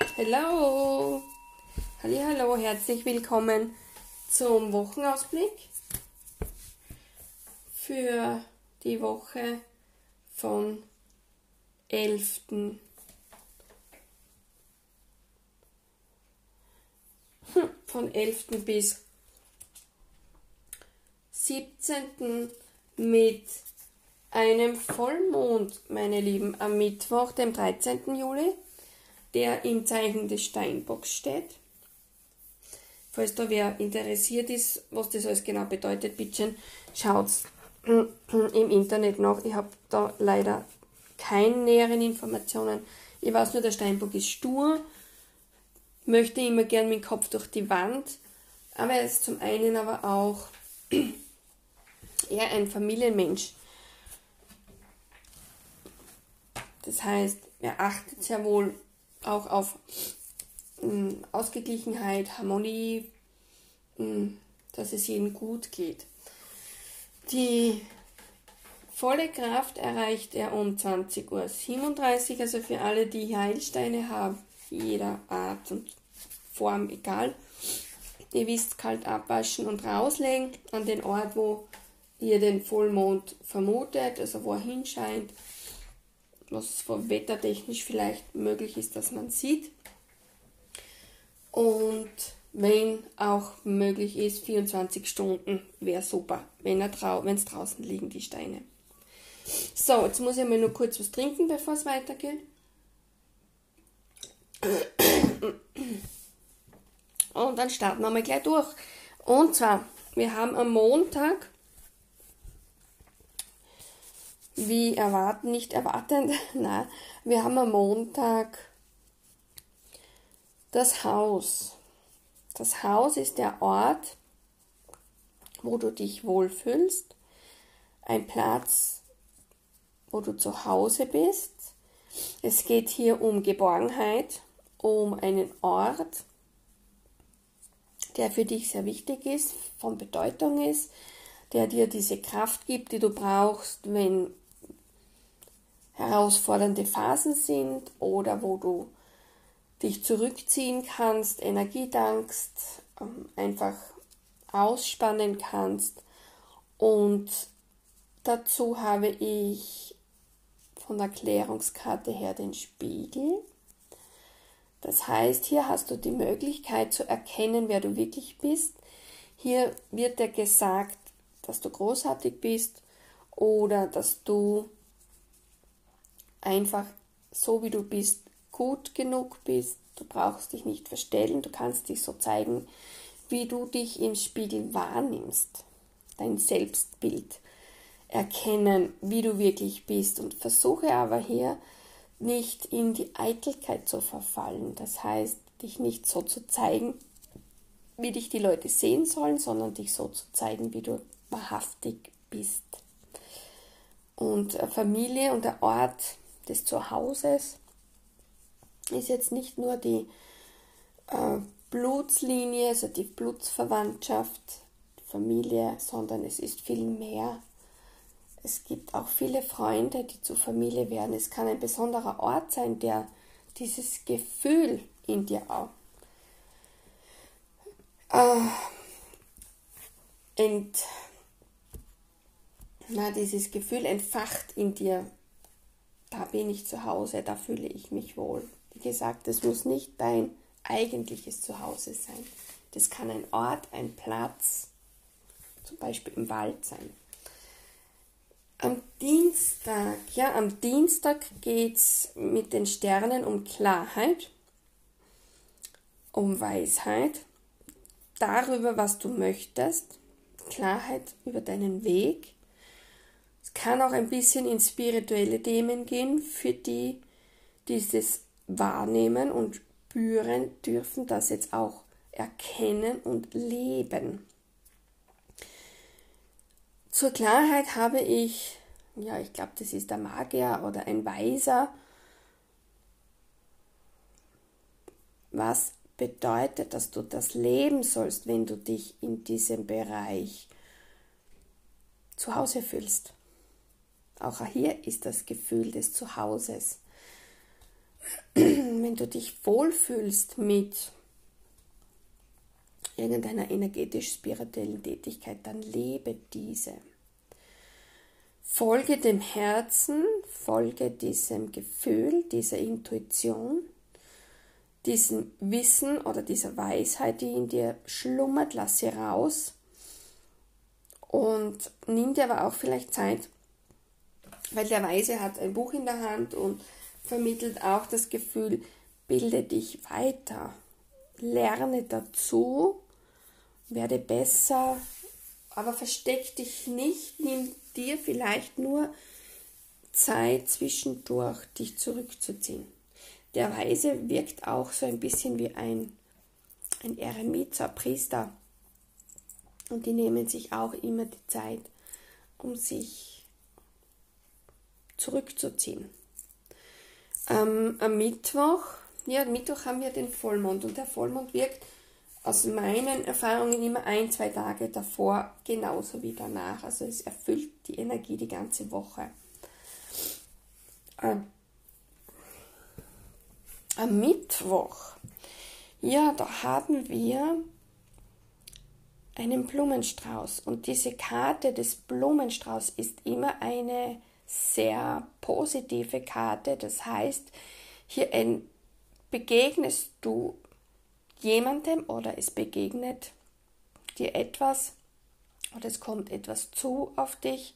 Hallo. Hallo, herzlich willkommen zum Wochenausblick für die Woche von 11. von 11. bis 17. mit einem Vollmond, meine Lieben, am Mittwoch, dem 13. Juli, der im Zeichen des Steinbocks steht. Falls da wer interessiert ist, was das alles genau bedeutet, bitte schaut im Internet nach. Ich habe da leider keine näheren Informationen. Ich weiß nur, der Steinbock ist stur, möchte immer gern mit dem Kopf durch die Wand, aber er ist zum einen aber auch eher ein Familienmensch. Das heißt, er achtet sehr wohl auch auf mh, Ausgeglichenheit, Harmonie, mh, dass es jedem gut geht. Die volle Kraft erreicht er um 20.37 Uhr, also für alle, die Heilsteine haben, jeder Art und Form egal. Ihr wisst, kalt abwaschen und rauslegen an den Ort, wo ihr den Vollmond vermutet, also wo er hinscheint, was wettertechnisch vielleicht möglich ist, dass man sieht. Und wenn auch möglich ist, 24 Stunden wäre super, wenn es draußen liegen, die Steine. So, jetzt muss ich mal nur kurz was trinken, bevor es weitergeht. Und dann starten wir mal gleich durch. Und zwar, wir haben am Montag, wie erwarten, nicht erwartend, nein, wir haben am Montag das Haus. Das Haus ist der Ort, wo du dich wohlfühlst, ein Platz, wo du zu Hause bist. Es geht hier um Geborgenheit, um einen Ort, der für dich sehr wichtig ist, von Bedeutung ist, der dir diese Kraft gibt, die du brauchst, wenn herausfordernde Phasen sind oder wo du dich zurückziehen kannst, Energie dankst, ähm, einfach ausspannen kannst. Und dazu habe ich von der Klärungskarte her den Spiegel. Das heißt, hier hast du die Möglichkeit zu erkennen, wer du wirklich bist. Hier wird dir gesagt, dass du großartig bist oder dass du einfach so wie du bist gut genug bist. Du brauchst dich nicht verstellen, du kannst dich so zeigen, wie du dich im Spiegel wahrnimmst. Dein Selbstbild erkennen, wie du wirklich bist und versuche aber hier nicht in die Eitelkeit zu verfallen. Das heißt, dich nicht so zu zeigen, wie dich die Leute sehen sollen, sondern dich so zu zeigen, wie du wahrhaftig bist. Und Familie und der Ort des Zuhauses ist jetzt nicht nur die äh, Blutslinie, also die Blutsverwandtschaft, Familie, sondern es ist viel mehr. Es gibt auch viele Freunde, die zur Familie werden. Es kann ein besonderer Ort sein, der dieses Gefühl in dir auch äh, ent, na, dieses Gefühl entfacht in dir. Da bin ich zu Hause, da fühle ich mich wohl. Wie gesagt, es muss nicht dein eigentliches Zuhause sein. Das kann ein Ort, ein Platz, zum Beispiel im Wald sein. Am Dienstag, ja, am Dienstag geht es mit den Sternen um Klarheit, um Weisheit, darüber, was du möchtest, Klarheit über deinen Weg. Kann auch ein bisschen in spirituelle Themen gehen, für die dieses wahrnehmen und spüren dürfen, das jetzt auch erkennen und leben. Zur Klarheit habe ich, ja, ich glaube, das ist der Magier oder ein Weiser. Was bedeutet, dass du das leben sollst, wenn du dich in diesem Bereich zu Hause fühlst? Auch hier ist das Gefühl des Zuhauses. wenn du dich wohlfühlst mit irgendeiner energetisch-spirituellen Tätigkeit, dann lebe diese. Folge dem Herzen, folge diesem Gefühl, dieser Intuition, diesem Wissen oder dieser Weisheit, die in dir schlummert, lass sie raus und nimm dir aber auch vielleicht Zeit, weil der Weise hat ein Buch in der Hand und vermittelt auch das Gefühl, bilde dich weiter, lerne dazu, werde besser, aber versteck dich nicht, nimm dir vielleicht nur Zeit zwischendurch, dich zurückzuziehen. Der Weise wirkt auch so ein bisschen wie ein, ein Eremit, so ein Priester. Und die nehmen sich auch immer die Zeit, um sich zurückzuziehen. Ähm, am Mittwoch, ja, am Mittwoch haben wir den Vollmond und der Vollmond wirkt aus meinen Erfahrungen immer ein, zwei Tage davor genauso wie danach. Also es erfüllt die Energie die ganze Woche. Ähm, am Mittwoch, ja, da haben wir einen Blumenstrauß und diese Karte des Blumenstrauß ist immer eine sehr positive Karte. Das heißt, hier begegnest du jemandem oder es begegnet dir etwas oder es kommt etwas zu auf dich,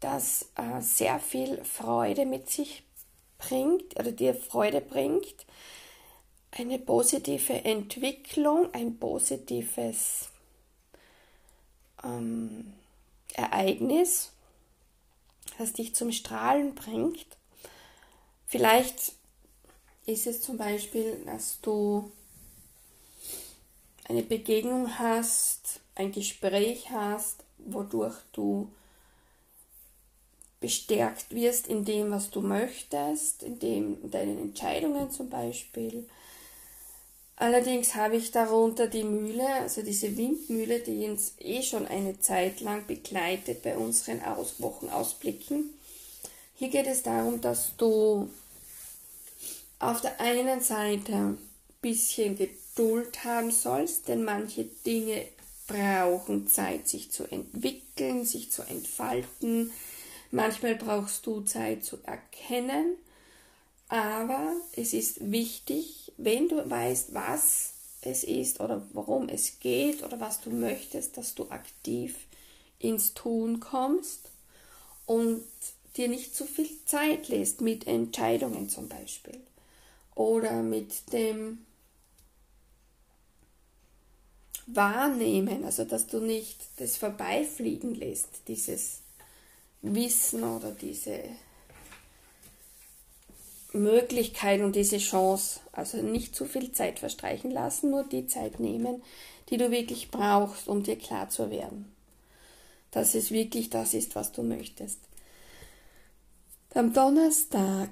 das äh, sehr viel Freude mit sich bringt oder dir Freude bringt, eine positive Entwicklung, ein positives ähm, Ereignis, das dich zum Strahlen bringt. Vielleicht ist es zum Beispiel, dass du eine Begegnung hast, ein Gespräch hast, wodurch du bestärkt wirst in dem, was du möchtest, in, dem, in deinen Entscheidungen zum Beispiel. Allerdings habe ich darunter die Mühle, also diese Windmühle, die uns eh schon eine Zeit lang begleitet bei unseren Aus Wochenausblicken. Hier geht es darum, dass du auf der einen Seite ein bisschen Geduld haben sollst, denn manche Dinge brauchen Zeit, sich zu entwickeln, sich zu entfalten. Manchmal brauchst du Zeit zu erkennen, aber es ist wichtig, wenn du weißt, was es ist oder worum es geht oder was du möchtest, dass du aktiv ins Tun kommst und dir nicht zu viel Zeit lässt mit Entscheidungen zum Beispiel oder mit dem wahrnehmen, also dass du nicht das vorbeifliegen lässt, dieses Wissen oder diese Möglichkeit und diese Chance. Also nicht zu viel Zeit verstreichen lassen, nur die Zeit nehmen, die du wirklich brauchst, um dir klar zu werden. Dass es wirklich das ist, was du möchtest. Am Donnerstag,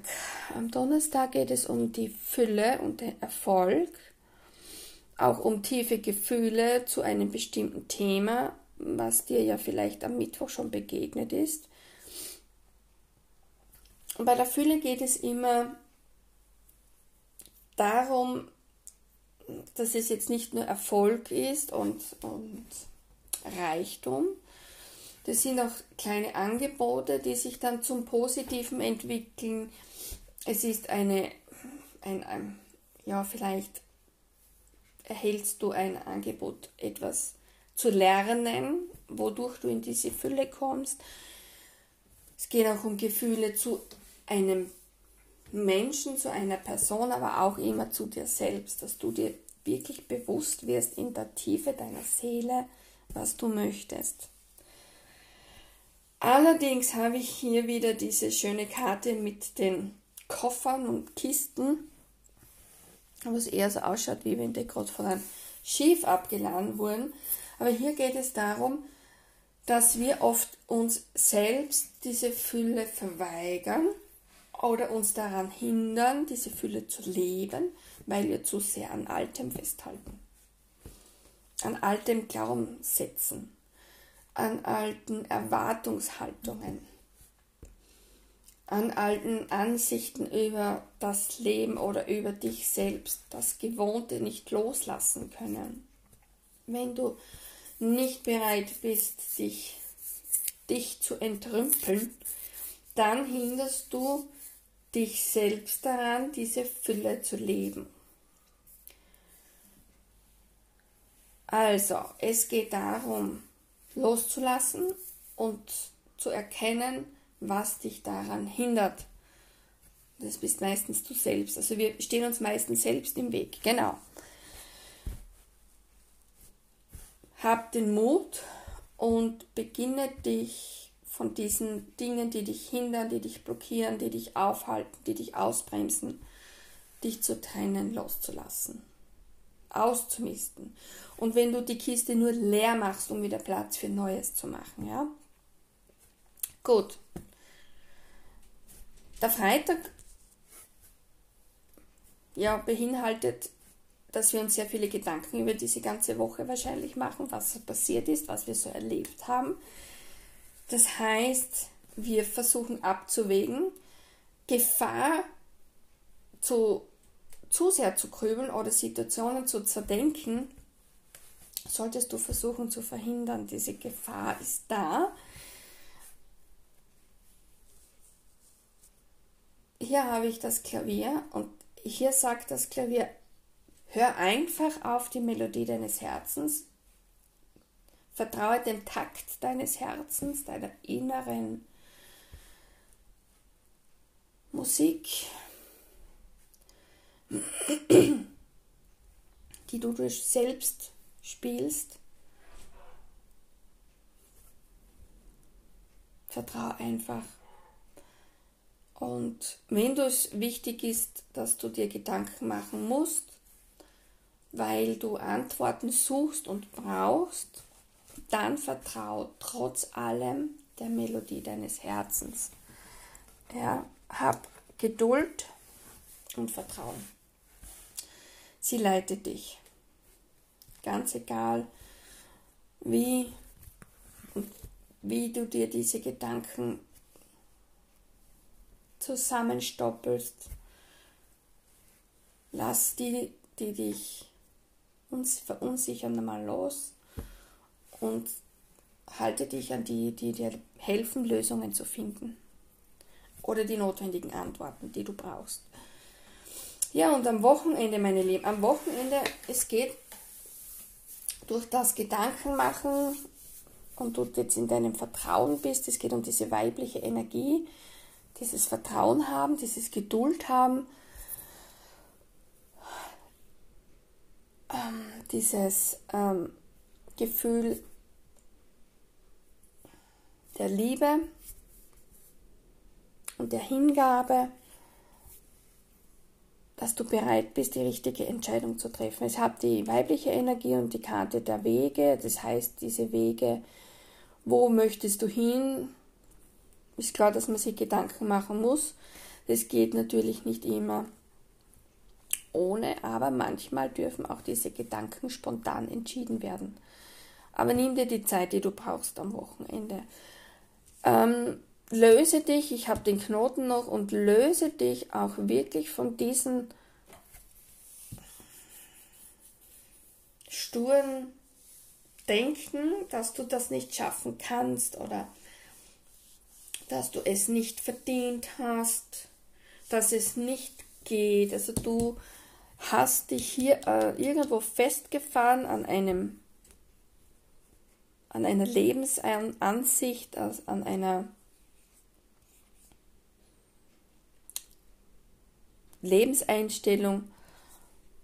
am Donnerstag geht es um die Fülle und den Erfolg auch um tiefe Gefühle zu einem bestimmten Thema, was dir ja vielleicht am Mittwoch schon begegnet ist. Bei der Fülle geht es immer darum, dass es jetzt nicht nur Erfolg ist und, und Reichtum. Das sind auch kleine Angebote, die sich dann zum Positiven entwickeln. Es ist eine, ein, ein ja, vielleicht erhältst du ein Angebot, etwas zu lernen, wodurch du in diese Fülle kommst. Es geht auch um Gefühle zu einem Menschen, zu einer Person, aber auch immer zu dir selbst, dass du dir wirklich bewusst wirst in der Tiefe deiner Seele, was du möchtest. Allerdings habe ich hier wieder diese schöne Karte mit den Koffern und Kisten was eher so ausschaut, wie wenn die gerade von einem Schiff abgeladen wurden. Aber hier geht es darum, dass wir oft uns selbst diese Fülle verweigern oder uns daran hindern, diese Fülle zu leben, weil wir zu sehr an Altem festhalten. An altem Glaubenssätzen, an alten Erwartungshaltungen, an alten Ansichten über das Leben oder über dich selbst, das Gewohnte nicht loslassen können. Wenn du nicht bereit bist, dich, dich zu entrümpeln, dann hinderst du dich selbst daran, diese Fülle zu leben. Also, es geht darum, loszulassen und zu erkennen, was dich daran hindert. Das bist meistens du selbst. Also wir stehen uns meistens selbst im Weg. Genau. Hab den Mut und beginne dich von diesen Dingen, die dich hindern, die dich blockieren, die dich aufhalten, die dich ausbremsen, dich zu trennen, loszulassen, auszumisten. Und wenn du die Kiste nur leer machst, um wieder Platz für Neues zu machen, ja? Gut. Der Freitag ja, beinhaltet, dass wir uns sehr viele Gedanken über diese ganze Woche wahrscheinlich machen, was passiert ist, was wir so erlebt haben. Das heißt, wir versuchen abzuwägen, Gefahr zu, zu sehr zu grübeln oder Situationen zu zerdenken, solltest du versuchen zu verhindern. Diese Gefahr ist da. Hier habe ich das Klavier und hier sagt das Klavier, hör einfach auf die Melodie deines Herzens, vertraue dem Takt deines Herzens, deiner inneren Musik, die du durch selbst spielst. Vertraue einfach. Und wenn es wichtig ist, dass du dir Gedanken machen musst, weil du Antworten suchst und brauchst, dann vertrau trotz allem der Melodie deines Herzens. Ja, hab Geduld und Vertrauen. Sie leitet dich. Ganz egal, wie, wie du dir diese Gedanken zusammenstoppelst. Lass die, die dich uns verunsichern, mal los und halte dich an die, die dir helfen, Lösungen zu finden oder die notwendigen Antworten, die du brauchst. Ja, und am Wochenende, meine Lieben, am Wochenende, es geht durch das Gedankenmachen und du jetzt in deinem Vertrauen bist, es geht um diese weibliche Energie, dieses Vertrauen haben, dieses Geduld haben, ähm, dieses ähm, Gefühl der Liebe und der Hingabe, dass du bereit bist, die richtige Entscheidung zu treffen. Es hat die weibliche Energie und die Karte der Wege, das heißt diese Wege, wo möchtest du hin? Ist klar, dass man sich Gedanken machen muss. Das geht natürlich nicht immer ohne, aber manchmal dürfen auch diese Gedanken spontan entschieden werden. Aber nimm dir die Zeit, die du brauchst am Wochenende. Ähm, löse dich, ich habe den Knoten noch, und löse dich auch wirklich von diesen sturen Denken, dass du das nicht schaffen kannst oder dass du es nicht verdient hast, dass es nicht geht. Also du hast dich hier äh, irgendwo festgefahren an einem an einer Lebensansicht, an einer Lebenseinstellung,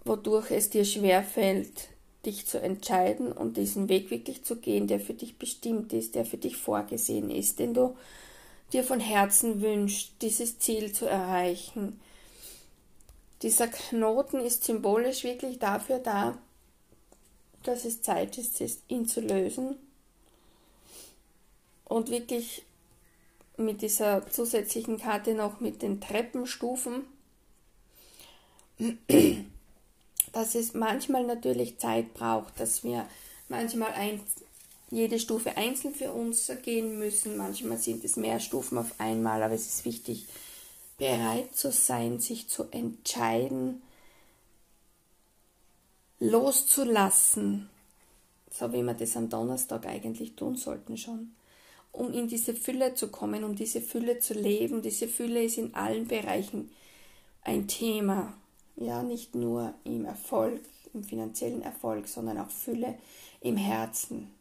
wodurch es dir schwerfällt, dich zu entscheiden und diesen Weg wirklich zu gehen, der für dich bestimmt ist, der für dich vorgesehen ist, den du dir von Herzen wünschst, dieses Ziel zu erreichen. Dieser Knoten ist symbolisch wirklich dafür da, dass es Zeit ist, ihn zu lösen und wirklich mit dieser zusätzlichen Karte noch mit den Treppenstufen. Dass es manchmal natürlich Zeit braucht, dass wir manchmal ein, jede Stufe einzeln für uns gehen müssen. Manchmal sind es mehr Stufen auf einmal, aber es ist wichtig, bereit zu sein, sich zu entscheiden, loszulassen, so wie wir das am Donnerstag eigentlich tun sollten schon, um in diese Fülle zu kommen, um diese Fülle zu leben. Diese Fülle ist in allen Bereichen ein Thema, ja, nicht nur im Erfolg, im finanziellen Erfolg, sondern auch Fülle im Herzen,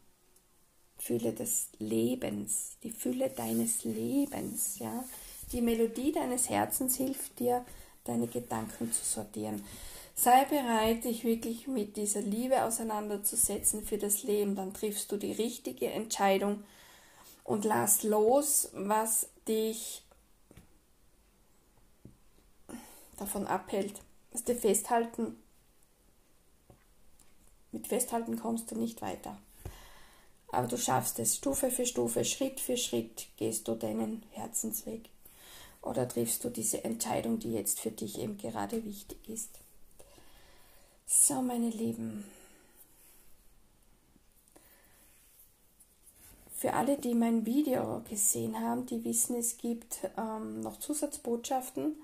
Fülle des Lebens, die Fülle deines Lebens, ja. Die Melodie deines Herzens hilft dir, deine Gedanken zu sortieren. Sei bereit, dich wirklich mit dieser Liebe auseinanderzusetzen für das Leben. Dann triffst du die richtige Entscheidung und lass los, was dich davon abhält. Dass dir festhalten, mit Festhalten kommst du nicht weiter. Aber du schaffst es Stufe für Stufe, Schritt für Schritt gehst du deinen Herzensweg. Oder triffst du diese Entscheidung, die jetzt für dich eben gerade wichtig ist. So, meine Lieben. Für alle, die mein Video gesehen haben, die wissen, es gibt ähm, noch Zusatzbotschaften.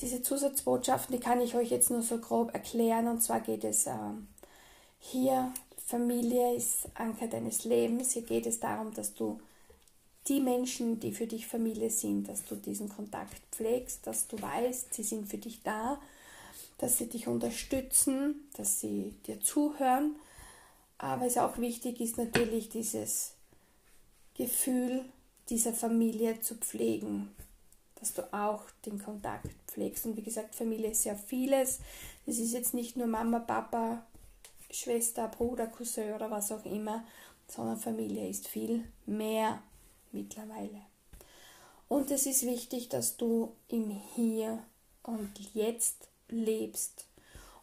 Diese Zusatzbotschaften, die kann ich euch jetzt nur so grob erklären. Und zwar geht es ähm, hier, Familie ist Anker deines Lebens. Hier geht es darum, dass du die Menschen, die für dich Familie sind, dass du diesen Kontakt pflegst, dass du weißt, sie sind für dich da dass sie dich unterstützen, dass sie dir zuhören. Aber es auch wichtig ist natürlich dieses Gefühl dieser Familie zu pflegen, dass du auch den Kontakt pflegst. Und wie gesagt, Familie ist ja vieles. Es ist jetzt nicht nur Mama, Papa, Schwester, Bruder, Cousin oder was auch immer, sondern Familie ist viel mehr mittlerweile. Und es ist wichtig, dass du im Hier und Jetzt lebst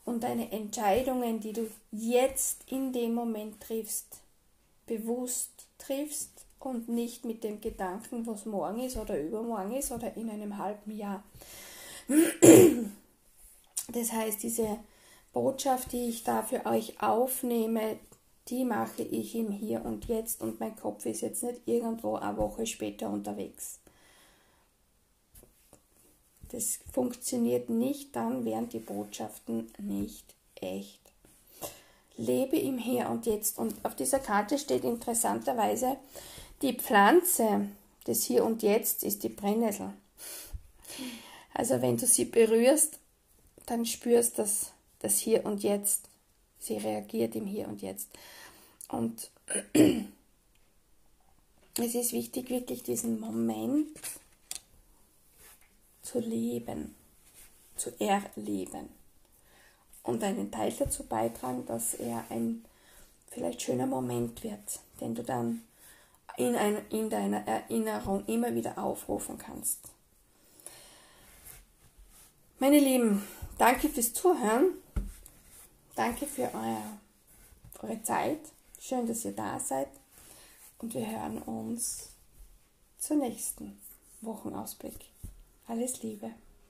und deine Entscheidungen, die du jetzt in dem Moment triffst, bewusst triffst und nicht mit dem Gedanken, was morgen ist oder übermorgen ist oder in einem halben Jahr. Das heißt, diese Botschaft, die ich da für euch aufnehme, die mache ich im Hier und Jetzt und mein Kopf ist jetzt nicht irgendwo eine Woche später unterwegs. Das funktioniert nicht, dann wären die Botschaften nicht echt. Lebe im Hier und Jetzt. Und auf dieser Karte steht interessanterweise, die Pflanze des Hier und Jetzt ist die Brennnessel. Also wenn du sie berührst, dann spürst du das, das Hier und Jetzt. Sie reagiert im Hier und Jetzt. Und es ist wichtig, wirklich diesen Moment zu leben, zu erleben und einen Teil dazu beitragen, dass er ein vielleicht schöner Moment wird, den du dann in, ein, in deiner Erinnerung immer wieder aufrufen kannst. Meine Lieben, danke fürs Zuhören. Danke für euer, eure Zeit. Schön, dass ihr da seid. Und wir hören uns zur nächsten Wochenausblick. Alles Liebe.